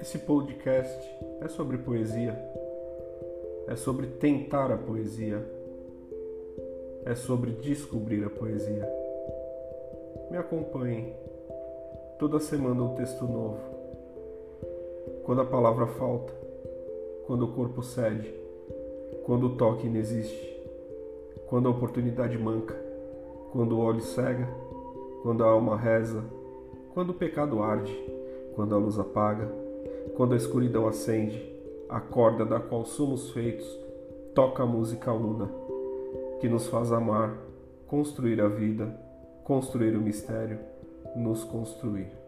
Esse podcast é sobre poesia, é sobre tentar a poesia, é sobre descobrir a poesia. Me acompanhem, toda semana um texto novo. Quando a palavra falta, quando o corpo cede, quando o toque inexiste, quando a oportunidade manca, quando o olho cega, quando a alma reza, quando o pecado arde, quando a luz apaga, quando a escuridão acende, a corda da qual somos feitos toca a música una, que nos faz amar, construir a vida, construir o mistério, nos construir.